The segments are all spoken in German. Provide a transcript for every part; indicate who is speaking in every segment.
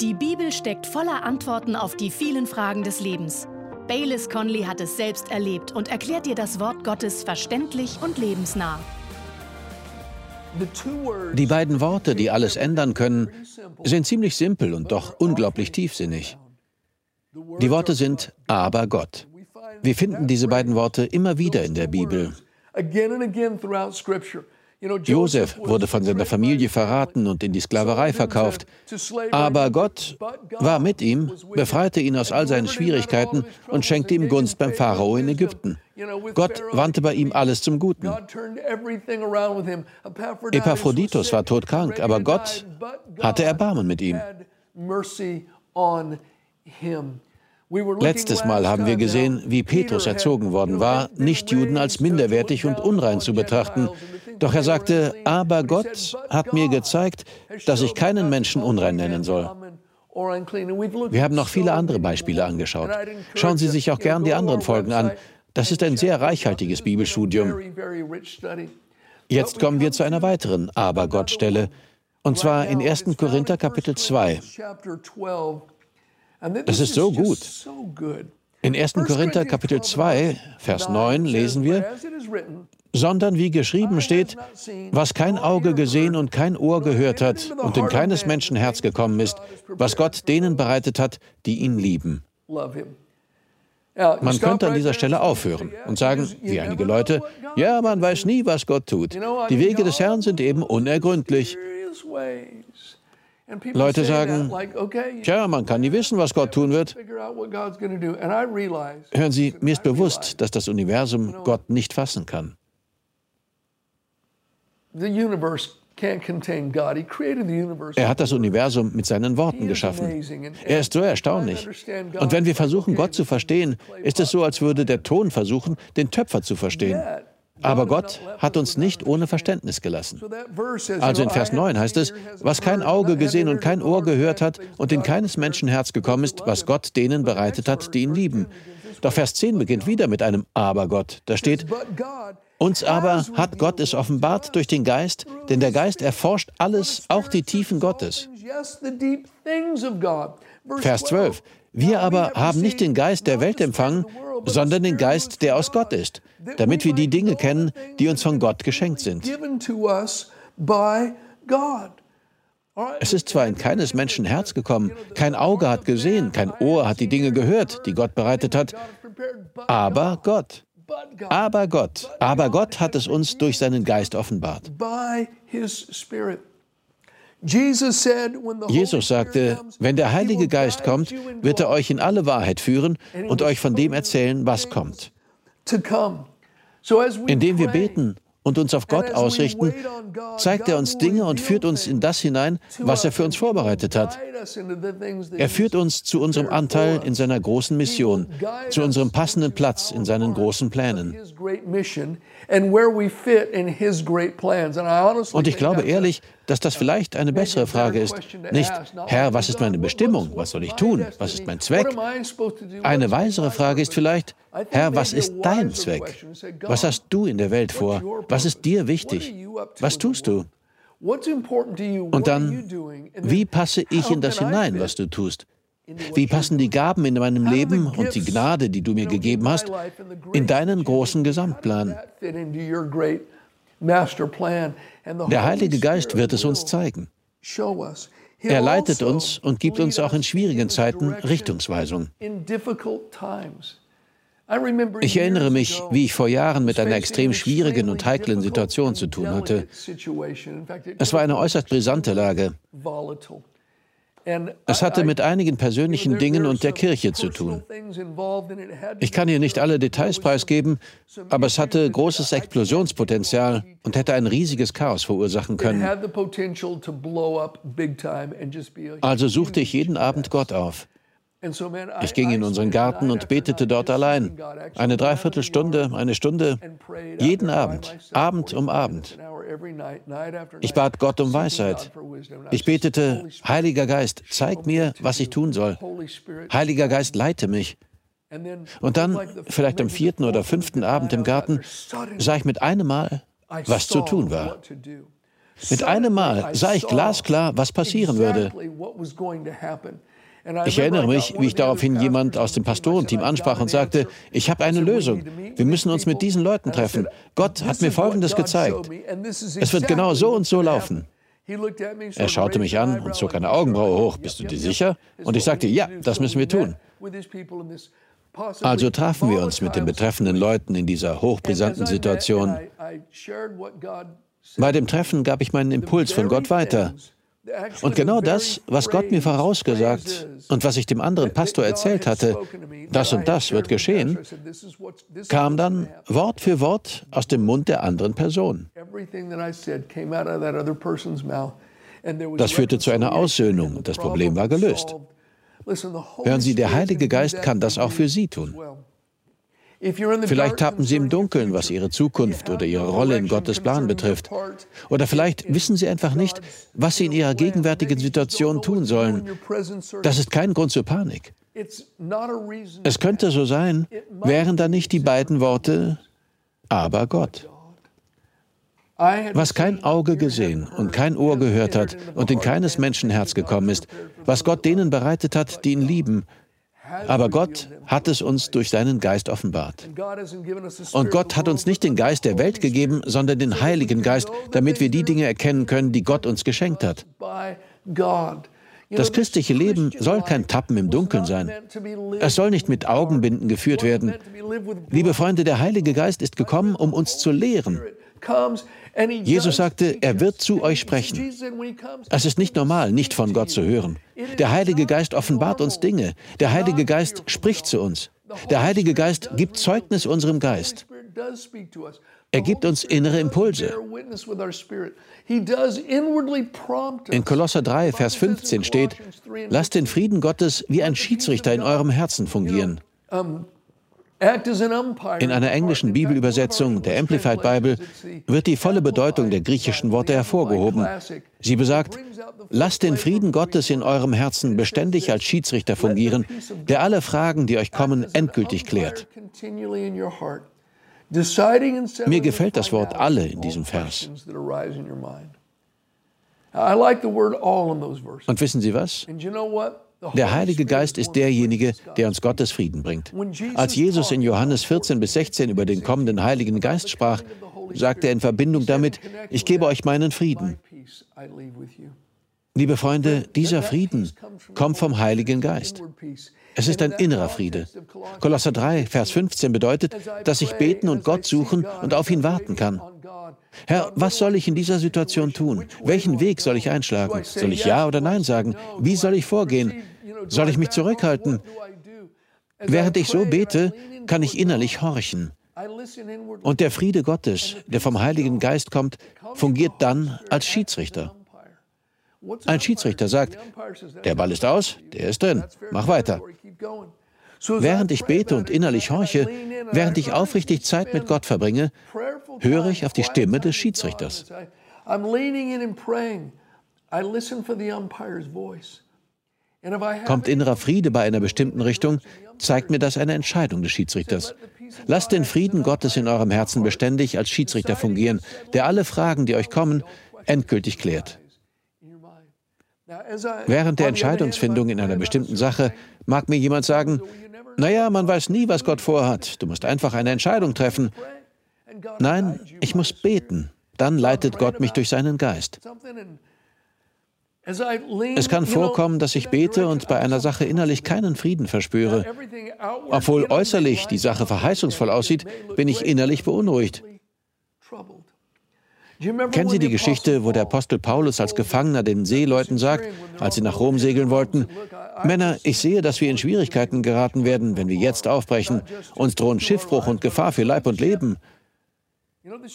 Speaker 1: Die Bibel steckt voller Antworten auf die vielen Fragen des Lebens. Baylis Conley hat es selbst erlebt und erklärt dir das Wort Gottes verständlich und lebensnah.
Speaker 2: Die beiden Worte, die alles ändern können, sind ziemlich simpel und doch unglaublich tiefsinnig. Die Worte sind aber Gott. Wir finden diese beiden Worte immer wieder in der Bibel. Josef wurde von seiner Familie verraten und in die Sklaverei verkauft. Aber Gott war mit ihm, befreite ihn aus all seinen Schwierigkeiten und schenkte ihm Gunst beim Pharao in Ägypten. Gott wandte bei ihm alles zum Guten. Epaphroditus war todkrank, aber Gott hatte Erbarmen mit ihm. Letztes Mal haben wir gesehen, wie Petrus erzogen worden war, Nichtjuden als minderwertig und unrein zu betrachten. Doch er sagte, aber Gott hat mir gezeigt, dass ich keinen Menschen unrein nennen soll. Wir haben noch viele andere Beispiele angeschaut. Schauen Sie sich auch gern die anderen Folgen an. Das ist ein sehr reichhaltiges Bibelstudium. Jetzt kommen wir zu einer weiteren Aber-Gott-Stelle, und zwar in 1. Korinther Kapitel 2. Das ist so gut. In 1. Korinther Kapitel 2, Vers 9 lesen wir, sondern wie geschrieben steht, was kein Auge gesehen und kein Ohr gehört hat und in keines Menschen Herz gekommen ist, was Gott denen bereitet hat, die ihn lieben. Man könnte an dieser Stelle aufhören und sagen, wie einige Leute, ja, man weiß nie, was Gott tut. Die Wege des Herrn sind eben unergründlich. Leute sagen, tja, man kann nie wissen, was Gott tun wird. Hören Sie, mir ist bewusst, dass das Universum Gott nicht fassen kann. Er hat das Universum mit seinen Worten geschaffen. Er ist so erstaunlich. Und wenn wir versuchen, Gott zu verstehen, ist es so, als würde der Ton versuchen, den Töpfer zu verstehen. Aber Gott hat uns nicht ohne Verständnis gelassen. Also in Vers 9 heißt es, was kein Auge gesehen und kein Ohr gehört hat und in keines Menschen Herz gekommen ist, was Gott denen bereitet hat, die ihn lieben. Doch Vers 10 beginnt wieder mit einem Aber Gott. Da steht, uns aber hat Gott es offenbart durch den Geist, denn der Geist erforscht alles, auch die Tiefen Gottes. Vers 12. Wir aber haben nicht den Geist der Welt empfangen, sondern den Geist, der aus Gott ist, damit wir die Dinge kennen, die uns von Gott geschenkt sind. Es ist zwar in keines Menschen Herz gekommen, kein Auge hat gesehen, kein Ohr hat die Dinge gehört, die Gott bereitet hat, aber Gott. Aber Gott, aber Gott hat es uns durch seinen Geist offenbart. Jesus sagte, wenn der Heilige Geist kommt, wird er euch in alle Wahrheit führen und euch von dem erzählen, was kommt. Indem wir beten und uns auf Gott ausrichten, zeigt er uns Dinge und führt uns in das hinein, was er für uns vorbereitet hat. Er führt uns zu unserem Anteil in seiner großen Mission, zu unserem passenden Platz in seinen großen Plänen. Und ich glaube ehrlich, dass das vielleicht eine bessere Frage ist. Nicht, Herr, was ist meine Bestimmung? Was soll ich tun? Was ist mein Zweck? Eine weisere Frage ist vielleicht, Herr, was ist dein Zweck? Was hast du in der Welt vor? Was ist dir wichtig? Was tust du? Und dann, wie passe ich in das hinein, was du tust? Wie passen die Gaben in meinem Leben und die Gnade, die du mir gegeben hast, in deinen großen Gesamtplan? Der Heilige Geist wird es uns zeigen. Er leitet uns und gibt uns auch in schwierigen Zeiten Richtungsweisung. Ich erinnere mich, wie ich vor Jahren mit einer extrem schwierigen und heiklen Situation zu tun hatte. Es war eine äußerst brisante Lage. Es hatte mit einigen persönlichen Dingen und der Kirche zu tun. Ich kann hier nicht alle Details preisgeben, aber es hatte großes Explosionspotenzial und hätte ein riesiges Chaos verursachen können. Also suchte ich jeden Abend Gott auf. Ich ging in unseren Garten und betete dort allein. Eine Dreiviertelstunde, eine Stunde, jeden Abend, Abend um Abend. Ich bat Gott um Weisheit. Ich betete, Heiliger Geist, zeig mir, was ich tun soll. Heiliger Geist, leite mich. Und dann, vielleicht am vierten oder fünften Abend im Garten, sah ich mit einem Mal, was zu tun war. Mit einem Mal sah ich glasklar, was passieren würde. Ich erinnere mich, wie ich daraufhin jemand aus dem Pastorenteam ansprach und sagte, ich habe eine Lösung. Wir müssen uns mit diesen Leuten treffen. Gott hat mir Folgendes gezeigt. Es wird genau so und so laufen. Er schaute mich an und zog eine Augenbraue hoch. Bist du dir sicher? Und ich sagte, ja, das müssen wir tun. Also trafen wir uns mit den betreffenden Leuten in dieser hochbrisanten Situation. Bei dem Treffen gab ich meinen Impuls von Gott weiter. Und genau das, was Gott mir vorausgesagt und was ich dem anderen Pastor erzählt hatte, das und das wird geschehen, kam dann Wort für Wort aus dem Mund der anderen Person. Das führte zu einer Aussöhnung und das Problem war gelöst. Hören Sie, der Heilige Geist kann das auch für Sie tun. Vielleicht tappen Sie im Dunkeln, was Ihre Zukunft oder Ihre Rolle in Gottes Plan betrifft. Oder vielleicht wissen Sie einfach nicht, was Sie in Ihrer gegenwärtigen Situation tun sollen. Das ist kein Grund zur Panik. Es könnte so sein, wären da nicht die beiden Worte, aber Gott. Was kein Auge gesehen und kein Ohr gehört hat und in keines Menschenherz gekommen ist, was Gott denen bereitet hat, die ihn lieben, aber Gott hat es uns durch seinen Geist offenbart. Und Gott hat uns nicht den Geist der Welt gegeben, sondern den Heiligen Geist, damit wir die Dinge erkennen können, die Gott uns geschenkt hat. Das christliche Leben soll kein Tappen im Dunkeln sein. Es soll nicht mit Augenbinden geführt werden. Liebe Freunde, der Heilige Geist ist gekommen, um uns zu lehren. Jesus sagte, er wird zu euch sprechen. Es ist nicht normal, nicht von Gott zu hören. Der Heilige Geist offenbart uns Dinge. Der Heilige Geist spricht zu uns. Der Heilige Geist gibt Zeugnis unserem Geist. Er gibt uns innere Impulse. In Kolosser 3, Vers 15 steht, lasst den Frieden Gottes wie ein Schiedsrichter in eurem Herzen fungieren. In einer englischen Bibelübersetzung, der Amplified Bible, wird die volle Bedeutung der griechischen Worte hervorgehoben. Sie besagt, lasst den Frieden Gottes in eurem Herzen beständig als Schiedsrichter fungieren, der alle Fragen, die euch kommen, endgültig klärt. Mir gefällt das Wort alle in diesem Vers. Und wissen Sie was? Der Heilige Geist ist derjenige, der uns Gottes Frieden bringt. Als Jesus in Johannes 14 bis 16 über den kommenden Heiligen Geist sprach, sagte er in Verbindung damit, ich gebe euch meinen Frieden. Liebe Freunde, dieser Frieden kommt vom Heiligen Geist. Es ist ein innerer Friede. Kolosser 3, Vers 15 bedeutet, dass ich beten und Gott suchen und auf ihn warten kann. Herr, was soll ich in dieser Situation tun? Welchen Weg soll ich einschlagen? Soll ich Ja oder Nein sagen? Wie soll ich vorgehen? Soll ich mich zurückhalten? Während ich so bete, kann ich innerlich horchen. Und der Friede Gottes, der vom Heiligen Geist kommt, fungiert dann als Schiedsrichter. Ein Schiedsrichter sagt, der Ball ist aus, der ist drin, mach weiter. Während ich bete und innerlich horche, während ich aufrichtig Zeit mit Gott verbringe, höre ich auf die Stimme des Schiedsrichters. Kommt innerer Friede bei einer bestimmten Richtung, zeigt mir das eine Entscheidung des Schiedsrichters. Lasst den Frieden Gottes in eurem Herzen beständig als Schiedsrichter fungieren, der alle Fragen, die euch kommen, endgültig klärt. Während der Entscheidungsfindung in einer bestimmten Sache mag mir jemand sagen, naja, man weiß nie, was Gott vorhat. Du musst einfach eine Entscheidung treffen. Nein, ich muss beten. Dann leitet Gott mich durch seinen Geist. Es kann vorkommen, dass ich bete und bei einer Sache innerlich keinen Frieden verspüre. Obwohl äußerlich die Sache verheißungsvoll aussieht, bin ich innerlich beunruhigt. Kennen Sie die Geschichte, wo der Apostel Paulus als Gefangener den Seeleuten sagt, als sie nach Rom segeln wollten, Männer, ich sehe, dass wir in Schwierigkeiten geraten werden, wenn wir jetzt aufbrechen. Uns drohen Schiffbruch und Gefahr für Leib und Leben.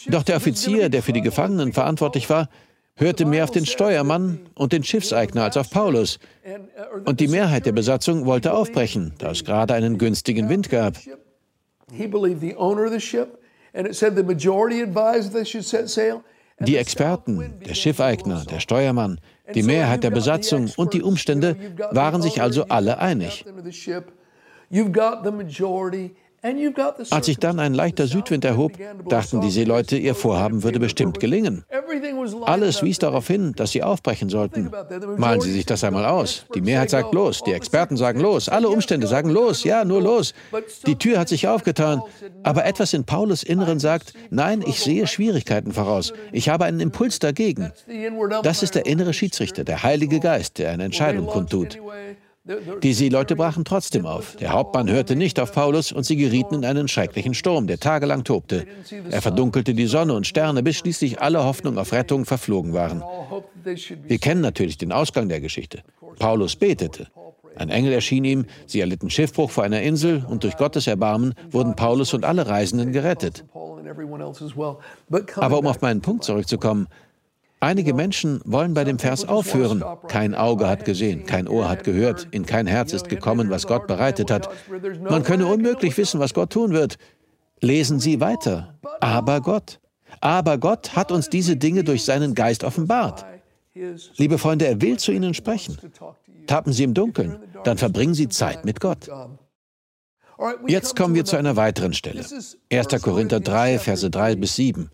Speaker 2: Doch der Offizier, der für die Gefangenen verantwortlich war, hörte mehr auf den Steuermann und den Schiffseigner als auf Paulus. Und die Mehrheit der Besatzung wollte aufbrechen, da es gerade einen günstigen Wind gab. Die Experten, der Schiffeigner, der Steuermann, die Mehrheit der Besatzung und die Umstände waren sich also alle einig. Als sich dann ein leichter Südwind erhob, dachten die Seeleute, ihr Vorhaben würde bestimmt gelingen. Alles wies darauf hin, dass sie aufbrechen sollten. Malen Sie sich das einmal aus. Die Mehrheit sagt los, die Experten sagen los, alle Umstände sagen los, ja, nur los. Die Tür hat sich aufgetan, aber etwas in Paulus Inneren sagt, nein, ich sehe Schwierigkeiten voraus. Ich habe einen Impuls dagegen. Das ist der innere Schiedsrichter, der Heilige Geist, der eine Entscheidung kundtut. Die Seeleute brachen trotzdem auf. Der Hauptmann hörte nicht auf Paulus und sie gerieten in einen schrecklichen Sturm, der tagelang tobte. Er verdunkelte die Sonne und Sterne, bis schließlich alle Hoffnung auf Rettung verflogen waren. Wir kennen natürlich den Ausgang der Geschichte. Paulus betete. Ein Engel erschien ihm, sie erlitten Schiffbruch vor einer Insel und durch Gottes Erbarmen wurden Paulus und alle Reisenden gerettet. Aber um auf meinen Punkt zurückzukommen, Einige Menschen wollen bei dem Vers aufhören. Kein Auge hat gesehen, kein Ohr hat gehört, in kein Herz ist gekommen, was Gott bereitet hat. Man könne unmöglich wissen, was Gott tun wird. Lesen Sie weiter. Aber Gott. Aber Gott hat uns diese Dinge durch seinen Geist offenbart. Liebe Freunde, er will zu Ihnen sprechen. Tappen Sie im Dunkeln, dann verbringen Sie Zeit mit Gott. Jetzt kommen wir zu einer weiteren Stelle. 1. Korinther 3, Verse 3 bis 7.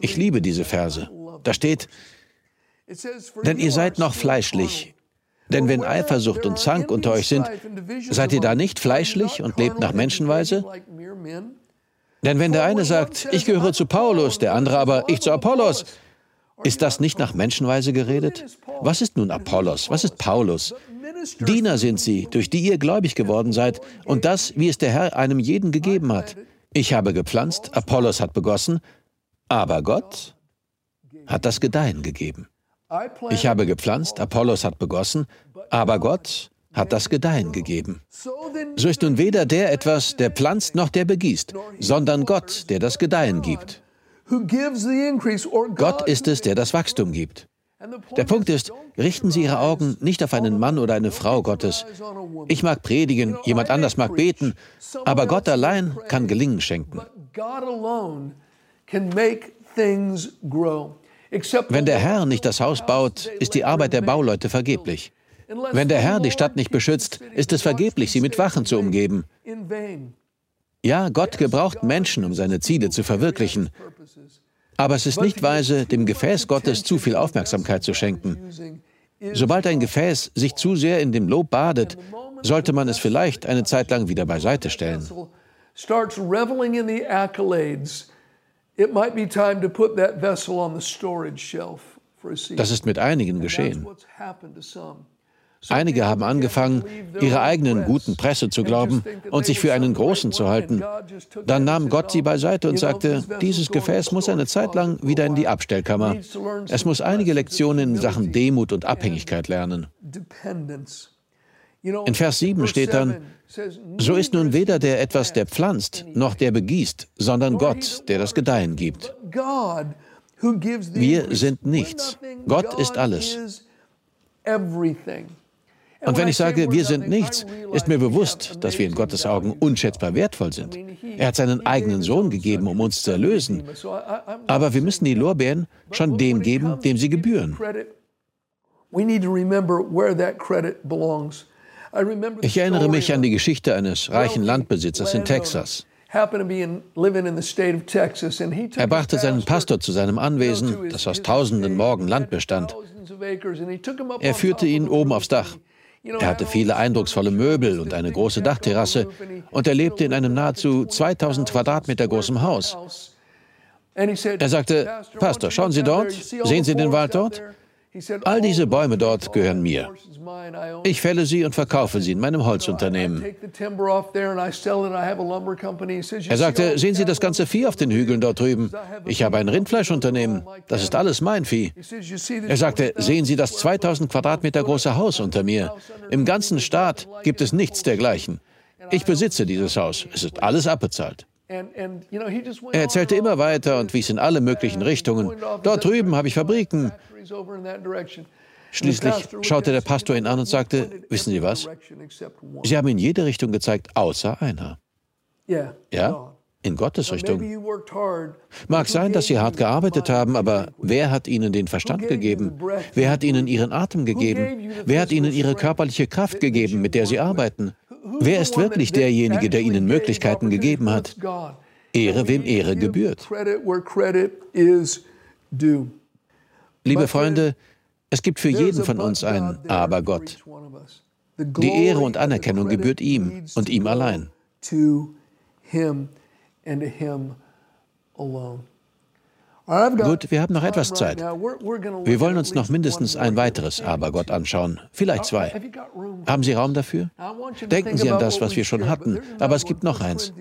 Speaker 2: Ich liebe diese Verse. Da steht, denn ihr seid noch fleischlich. Denn wenn Eifersucht und Zank unter euch sind, seid ihr da nicht fleischlich und lebt nach Menschenweise? Denn wenn der eine sagt, ich gehöre zu Paulus, der andere aber, ich zu Apollos, ist das nicht nach Menschenweise geredet? Was ist nun Apollos? Was ist Paulus? Diener sind sie, durch die ihr gläubig geworden seid, und das, wie es der Herr einem jeden gegeben hat. Ich habe gepflanzt, Apollos hat begossen, aber Gott hat das Gedeihen gegeben. Ich habe gepflanzt, Apollos hat begossen, aber Gott hat das Gedeihen gegeben. So ist nun weder der etwas, der pflanzt, noch der begießt, sondern Gott, der das Gedeihen gibt. Gott ist es, der das Wachstum gibt. Der Punkt ist, richten Sie Ihre Augen nicht auf einen Mann oder eine Frau Gottes. Ich mag predigen, jemand anders mag beten, aber Gott allein kann Gelingen schenken. Wenn der Herr nicht das Haus baut, ist die Arbeit der Bauleute vergeblich. Wenn der Herr die Stadt nicht beschützt, ist es vergeblich, sie mit Wachen zu umgeben. Ja, Gott gebraucht Menschen, um seine Ziele zu verwirklichen. Aber es ist nicht weise, dem Gefäß Gottes zu viel Aufmerksamkeit zu schenken. Sobald ein Gefäß sich zu sehr in dem Lob badet, sollte man es vielleicht eine Zeit lang wieder beiseite stellen. Das ist mit einigen geschehen. Einige haben angefangen, ihrer eigenen guten Presse zu glauben und sich für einen Großen zu halten. Dann nahm Gott sie beiseite und sagte, dieses Gefäß muss eine Zeit lang wieder in die Abstellkammer. Es muss einige Lektionen in Sachen Demut und Abhängigkeit lernen. In Vers 7 steht dann, so ist nun weder der etwas, der pflanzt, noch der begießt, sondern Gott, der das Gedeihen gibt. Wir sind nichts. Gott ist alles. Und wenn ich sage, wir sind nichts, ist mir bewusst, dass wir in Gottes Augen unschätzbar wertvoll sind. Er hat seinen eigenen Sohn gegeben, um uns zu erlösen. Aber wir müssen die Lorbeeren schon dem geben, dem sie gebühren. We need to remember where that credit belongs. Ich erinnere mich an die Geschichte eines reichen Landbesitzers in Texas. Er brachte seinen Pastor zu seinem Anwesen, das aus tausenden Morgen Land bestand. Er führte ihn oben aufs Dach. Er hatte viele eindrucksvolle Möbel und eine große Dachterrasse und er lebte in einem nahezu 2000 Quadratmeter großen Haus. Er sagte, Pastor, schauen Sie dort, sehen Sie den Wald dort? All diese Bäume dort gehören mir. Ich fälle sie und verkaufe sie in meinem Holzunternehmen. Er sagte, sehen Sie das ganze Vieh auf den Hügeln dort drüben? Ich habe ein Rindfleischunternehmen. Das ist alles mein Vieh. Er sagte, sehen Sie das 2000 Quadratmeter große Haus unter mir? Im ganzen Staat gibt es nichts dergleichen. Ich besitze dieses Haus. Es ist alles abbezahlt. Er erzählte immer weiter und wies in alle möglichen Richtungen. Dort drüben habe ich Fabriken. Schließlich schaute der Pastor ihn an und sagte, wissen Sie was? Sie haben in jede Richtung gezeigt, außer einer. Ja, in Gottes Richtung. Mag sein, dass Sie hart gearbeitet haben, aber wer hat Ihnen den Verstand gegeben? Wer hat Ihnen Ihren Atem gegeben? Wer hat Ihnen Ihre körperliche Kraft gegeben, mit der Sie arbeiten? Wer ist wirklich derjenige, der ihnen Möglichkeiten gegeben hat? Ehre, wem Ehre gebührt. Liebe Freunde, es gibt für jeden von uns ein Aber Gott. Die Ehre und Anerkennung gebührt ihm und ihm allein. Gut, wir haben noch etwas Zeit. Wir wollen uns noch mindestens ein weiteres Abergott anschauen, vielleicht zwei. Haben Sie Raum dafür? Denken Sie an das, was wir schon hatten, aber es gibt noch eins.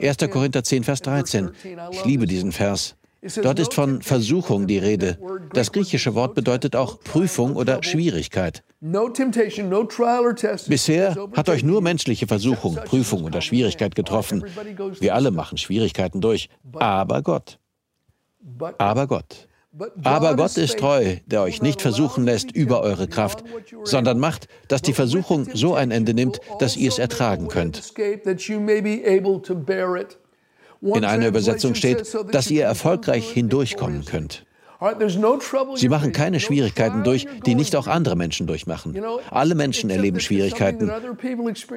Speaker 2: 1. Korinther 10, Vers 13. Ich liebe diesen Vers. Dort ist von Versuchung die Rede. Das griechische Wort bedeutet auch Prüfung oder Schwierigkeit. Bisher hat euch nur menschliche Versuchung, Prüfung oder Schwierigkeit getroffen. Wir alle machen Schwierigkeiten durch, aber Gott. Aber Gott. Aber Gott ist treu, der euch nicht versuchen lässt über eure Kraft, sondern macht, dass die Versuchung so ein Ende nimmt, dass ihr es ertragen könnt. In einer Übersetzung steht, dass ihr erfolgreich hindurchkommen könnt. Sie machen keine Schwierigkeiten durch, die nicht auch andere Menschen durchmachen. Alle Menschen erleben Schwierigkeiten.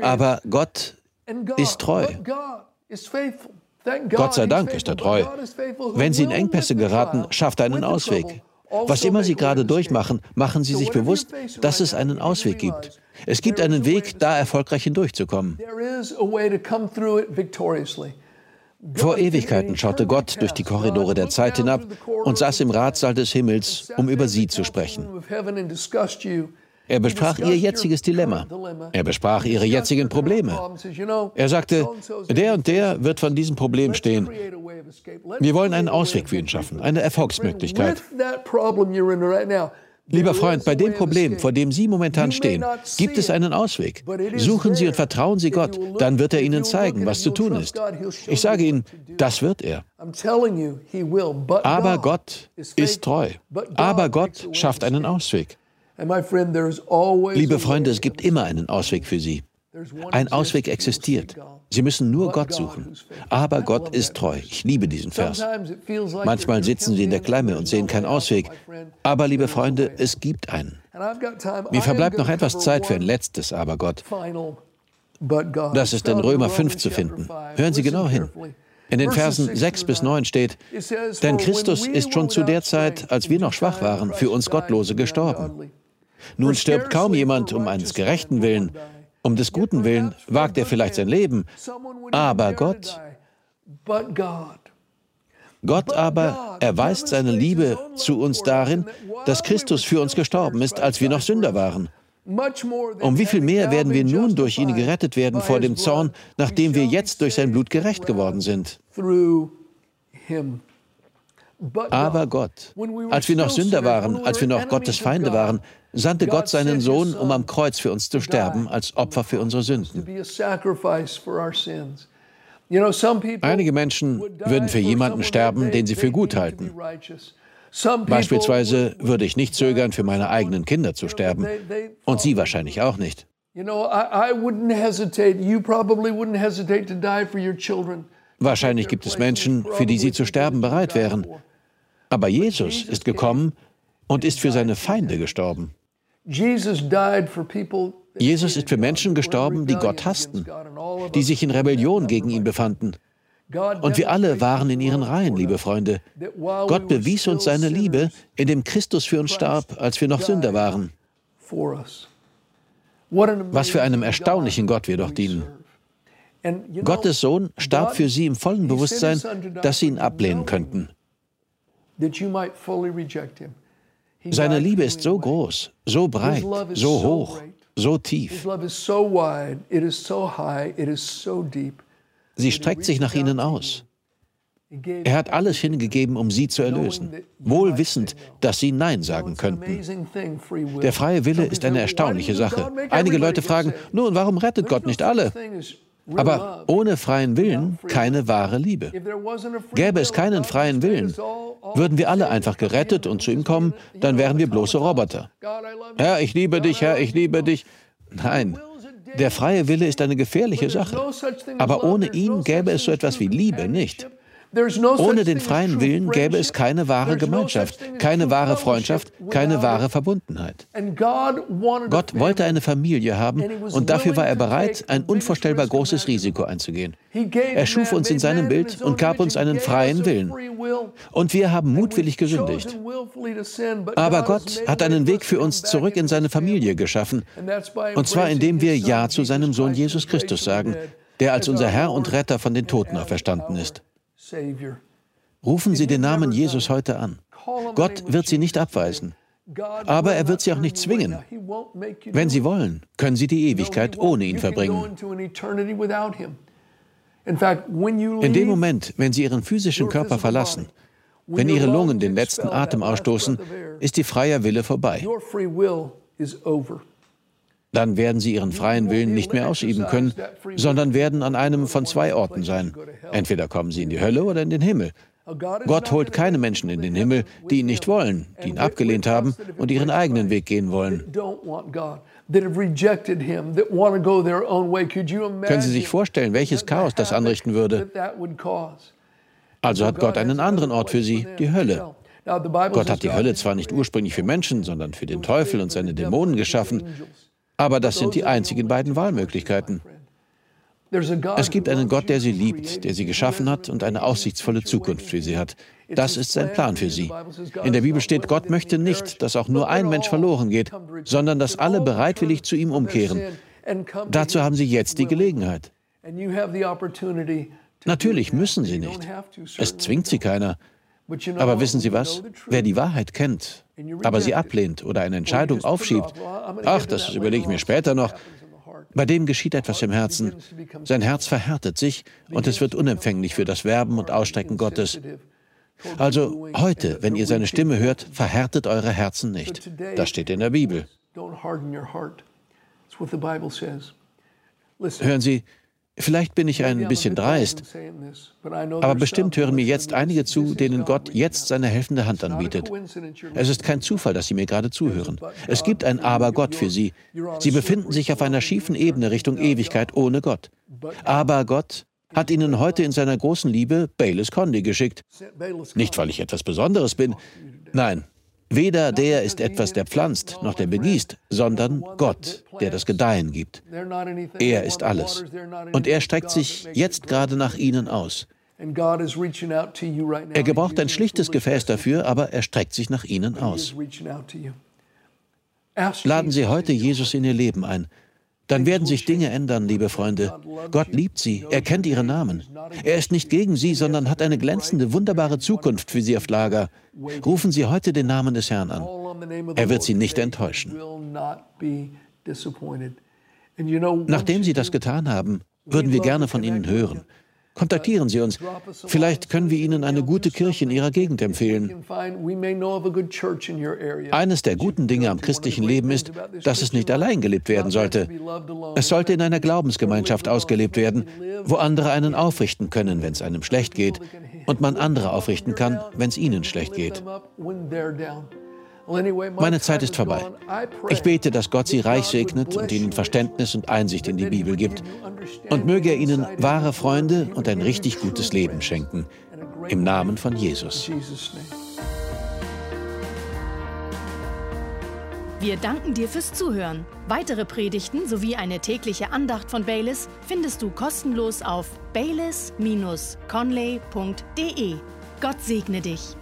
Speaker 2: Aber Gott ist treu. Gott sei Dank ist er treu. Wenn Sie in Engpässe geraten, schafft er einen Ausweg. Was immer Sie gerade durchmachen, machen Sie sich bewusst, dass es einen Ausweg gibt. Es gibt einen Weg, da erfolgreich hindurchzukommen. Vor Ewigkeiten schaute Gott durch die Korridore der Zeit hinab und saß im Ratssaal des Himmels, um über sie zu sprechen. Er besprach ihr jetziges Dilemma. Er besprach ihre jetzigen Probleme. Er sagte, der und der wird von diesem Problem stehen. Wir wollen einen Ausweg für ihn schaffen, eine Erfolgsmöglichkeit. Lieber Freund, bei dem Problem, vor dem Sie momentan stehen, gibt es einen Ausweg. Suchen Sie und vertrauen Sie Gott, dann wird er Ihnen zeigen, was zu tun ist. Ich sage Ihnen, das wird er. Aber Gott ist treu. Aber Gott schafft einen Ausweg. Liebe Freunde, es gibt immer einen Ausweg für Sie. Ein Ausweg existiert. Sie müssen nur Gott suchen. Aber Gott ist treu. Ich liebe diesen Vers. Manchmal sitzen Sie in der Klemme und sehen keinen Ausweg. Aber, liebe Freunde, es gibt einen. Mir verbleibt noch etwas Zeit für ein letztes Aber Gott. Das ist in Römer 5 zu finden. Hören Sie genau hin. In den Versen 6 bis 9 steht, denn Christus ist schon zu der Zeit, als wir noch schwach waren, für uns Gottlose gestorben. Nun stirbt kaum jemand um eines Gerechten willen, um des Guten willen wagt er vielleicht sein Leben, aber Gott, Gott aber erweist seine Liebe zu uns darin, dass Christus für uns gestorben ist, als wir noch Sünder waren. Um wie viel mehr werden wir nun durch ihn gerettet werden vor dem Zorn, nachdem wir jetzt durch sein Blut gerecht geworden sind? Aber Gott, als wir noch Sünder waren, als wir noch Gottes Feinde waren, sandte Gott seinen Sohn, um am Kreuz für uns zu sterben, als Opfer für unsere Sünden. Einige Menschen würden für jemanden sterben, den sie für gut halten. Beispielsweise würde ich nicht zögern, für meine eigenen Kinder zu sterben. Und Sie wahrscheinlich auch nicht. Wahrscheinlich gibt es Menschen, für die Sie zu sterben bereit wären. Aber Jesus ist gekommen und ist für seine Feinde gestorben. Jesus ist für Menschen gestorben, die Gott hassten, die sich in Rebellion gegen ihn befanden. Und wir alle waren in ihren Reihen, liebe Freunde. Gott bewies uns seine Liebe, indem Christus für uns starb, als wir noch Sünder waren. Was für einem erstaunlichen Gott wir doch dienen. Gottes Sohn starb für sie im vollen Bewusstsein, dass sie ihn ablehnen könnten. Seine Liebe ist so groß, so breit, so hoch, so tief. Sie streckt sich nach ihnen aus. Er hat alles hingegeben, um sie zu erlösen, wohl wissend, dass sie Nein sagen könnten. Der freie Wille ist eine erstaunliche Sache. Einige Leute fragen, nun, warum rettet Gott nicht alle? Aber ohne freien Willen keine wahre Liebe. Gäbe es keinen freien Willen, würden wir alle einfach gerettet und zu ihm kommen, dann wären wir bloße Roboter. Herr, ich liebe dich, Herr, ich liebe dich. Nein, der freie Wille ist eine gefährliche Sache. Aber ohne ihn gäbe es so etwas wie Liebe nicht. Ohne den freien Willen gäbe es keine wahre Gemeinschaft, keine wahre Freundschaft, keine wahre Verbundenheit. Gott wollte eine Familie haben und dafür war er bereit, ein unvorstellbar großes Risiko einzugehen. Er schuf uns in seinem Bild und gab uns einen freien Willen. Und wir haben mutwillig gesündigt. Aber Gott hat einen Weg für uns zurück in seine Familie geschaffen. Und zwar indem wir Ja zu seinem Sohn Jesus Christus sagen, der als unser Herr und Retter von den Toten auferstanden ist. Rufen Sie den Namen Jesus heute an. Gott wird Sie nicht abweisen. Aber er wird Sie auch nicht zwingen. Wenn Sie wollen, können Sie die Ewigkeit ohne ihn verbringen. In dem Moment, wenn Sie Ihren physischen Körper verlassen, wenn Ihre Lungen den letzten Atem ausstoßen, ist die freie Wille vorbei. Dann werden Sie Ihren freien Willen nicht mehr ausüben können, sondern werden an einem von zwei Orten sein. Entweder kommen Sie in die Hölle oder in den Himmel. Gott holt keine Menschen in den Himmel, die ihn nicht wollen, die ihn abgelehnt haben und ihren eigenen Weg gehen wollen. Können Sie sich vorstellen, welches Chaos das anrichten würde? Also hat Gott einen anderen Ort für sie, die Hölle. Gott hat die Hölle zwar nicht ursprünglich für Menschen, sondern für den Teufel und seine Dämonen geschaffen, aber das sind die einzigen beiden Wahlmöglichkeiten. Es gibt einen Gott, der sie liebt, der sie geschaffen hat und eine aussichtsvolle Zukunft für sie hat. Das ist sein Plan für sie. In der Bibel steht, Gott möchte nicht, dass auch nur ein Mensch verloren geht, sondern dass alle bereitwillig zu ihm umkehren. Dazu haben sie jetzt die Gelegenheit. Natürlich müssen sie nicht. Es zwingt sie keiner. Aber wissen Sie was? Wer die Wahrheit kennt, aber sie ablehnt oder eine Entscheidung aufschiebt, ach, das überlege ich mir später noch, bei dem geschieht etwas im Herzen. Sein Herz verhärtet sich und es wird unempfänglich für das Werben und Ausstrecken Gottes. Also heute, wenn ihr seine Stimme hört, verhärtet eure Herzen nicht. Das steht in der Bibel. Hören Sie, Vielleicht bin ich ein bisschen dreist, aber bestimmt hören mir jetzt einige zu, denen Gott jetzt seine helfende Hand anbietet. Es ist kein Zufall, dass Sie mir gerade zuhören. Es gibt ein Aber Gott für Sie. Sie befinden sich auf einer schiefen Ebene Richtung Ewigkeit ohne Gott. Aber Gott hat Ihnen heute in seiner großen Liebe Bayless Condy geschickt. Nicht, weil ich etwas Besonderes bin. Nein, Weder der ist etwas, der pflanzt, noch der begießt, sondern Gott, der das Gedeihen gibt. Er ist alles. Und er streckt sich jetzt gerade nach ihnen aus. Er gebraucht ein schlichtes Gefäß dafür, aber er streckt sich nach ihnen aus. Laden Sie heute Jesus in Ihr Leben ein dann werden sich Dinge ändern, liebe Freunde. Gott liebt sie, er kennt ihre Namen. Er ist nicht gegen sie, sondern hat eine glänzende, wunderbare Zukunft für sie auf Lager. Rufen Sie heute den Namen des Herrn an. Er wird sie nicht enttäuschen. Nachdem Sie das getan haben, würden wir gerne von Ihnen hören. Kontaktieren Sie uns. Vielleicht können wir Ihnen eine gute Kirche in Ihrer Gegend empfehlen. Eines der guten Dinge am christlichen Leben ist, dass es nicht allein gelebt werden sollte. Es sollte in einer Glaubensgemeinschaft ausgelebt werden, wo andere einen aufrichten können, wenn es einem schlecht geht, und man andere aufrichten kann, wenn es ihnen schlecht geht. Meine Zeit ist vorbei. Ich bete, dass Gott Sie reich segnet und Ihnen Verständnis und Einsicht in die Bibel gibt. Und möge er Ihnen wahre Freunde und ein richtig gutes Leben schenken. Im Namen von Jesus.
Speaker 1: Wir danken dir fürs Zuhören. Weitere Predigten sowie eine tägliche Andacht von Baylis findest du kostenlos auf baylis-conley.de. Gott segne dich.